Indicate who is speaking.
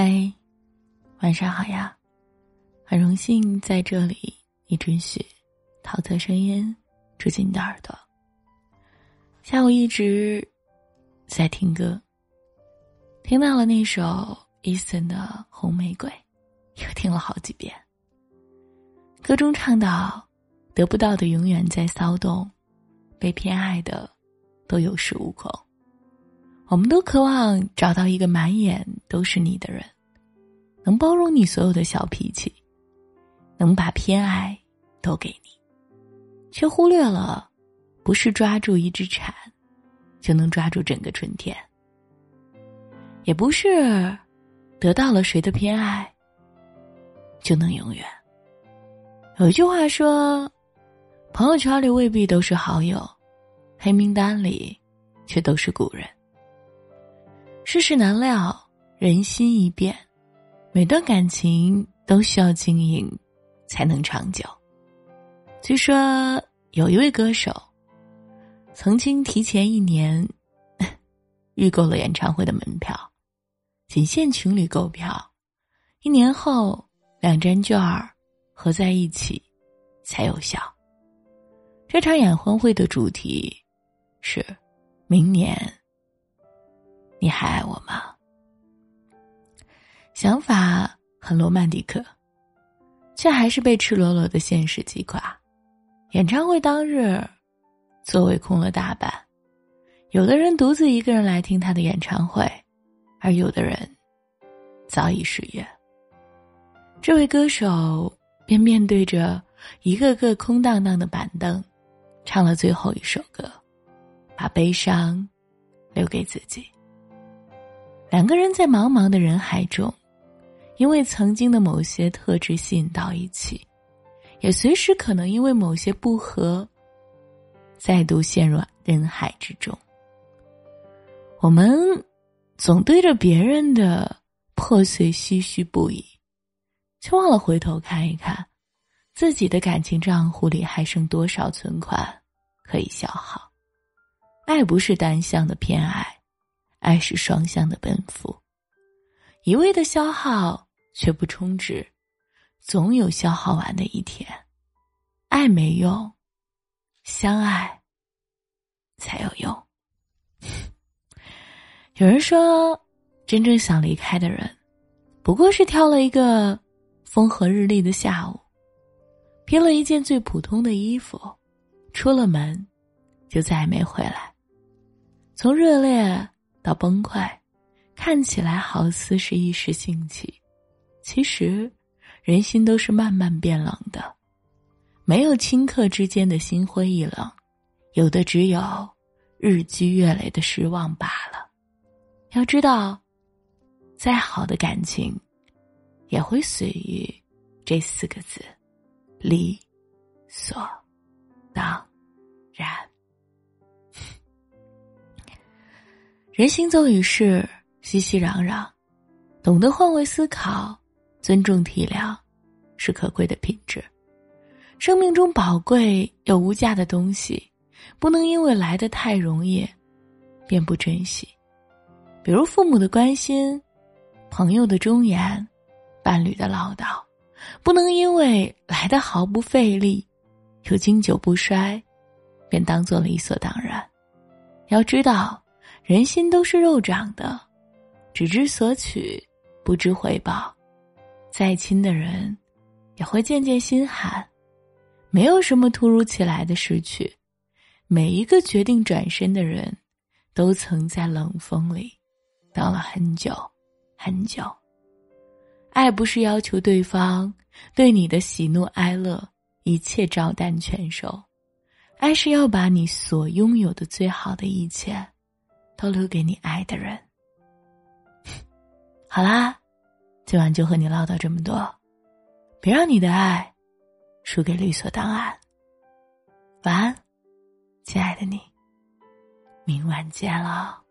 Speaker 1: 嗨，晚上好呀！很荣幸在这里，你准许桃色声音住进你的耳朵。下午一直在听歌，听到了那首 Eason 的《红玫瑰》，又听了好几遍。歌中唱到：“得不到的永远在骚动，被偏爱的都有恃无恐。”我们都渴望找到一个满眼都是你的人，能包容你所有的小脾气，能把偏爱都给你，却忽略了，不是抓住一只蝉，就能抓住整个春天。也不是，得到了谁的偏爱，就能永远。有一句话说，朋友圈里未必都是好友，黑名单里，却都是故人。世事难料，人心易变，每段感情都需要经营，才能长久。据说有一位歌手，曾经提前一年预购了演唱会的门票，仅限情侣购票，一年后两张券儿合在一起才有效。这场演唱会的主题是明年。你还爱我吗？想法很罗曼蒂克，却还是被赤裸裸的现实击垮。演唱会当日，座位空了大半，有的人独自一个人来听他的演唱会，而有的人早已失约。这位歌手便面对着一个个空荡荡的板凳，唱了最后一首歌，把悲伤留给自己。两个人在茫茫的人海中，因为曾经的某些特质吸引到一起，也随时可能因为某些不和，再度陷入人海之中。我们总对着别人的破碎唏嘘不已，却忘了回头看一看，自己的感情账户里还剩多少存款可以消耗。爱不是单向的偏爱。爱是双向的奔赴，一味的消耗却不充值，总有消耗完的一天。爱没用，相爱才有用。有人说，真正想离开的人，不过是挑了一个风和日丽的下午，披了一件最普通的衣服，出了门，就再也没回来。从热烈。到崩溃，看起来好似是一时兴起，其实，人心都是慢慢变冷的，没有顷刻之间的心灰意冷，有的只有日积月累的失望罢了。要知道，再好的感情，也会随于这四个字，离所人行走于世，熙熙攘攘，懂得换位思考，尊重体谅，是可贵的品质。生命中宝贵又无价的东西，不能因为来的太容易，便不珍惜。比如父母的关心，朋友的忠言，伴侣的唠叨，不能因为来的毫不费力，又经久不衰，便当做理所当然。要知道。人心都是肉长的，只知索取，不知回报。再亲的人，也会渐渐心寒。没有什么突如其来的失去，每一个决定转身的人，都曾在冷风里等了很久，很久。爱不是要求对方对你的喜怒哀乐一切照单全收，爱是要把你所拥有的最好的一切。都留给你爱的人。好啦，今晚就和你唠叨这么多，别让你的爱输给律所档案。晚安，亲爱的你，明晚见了。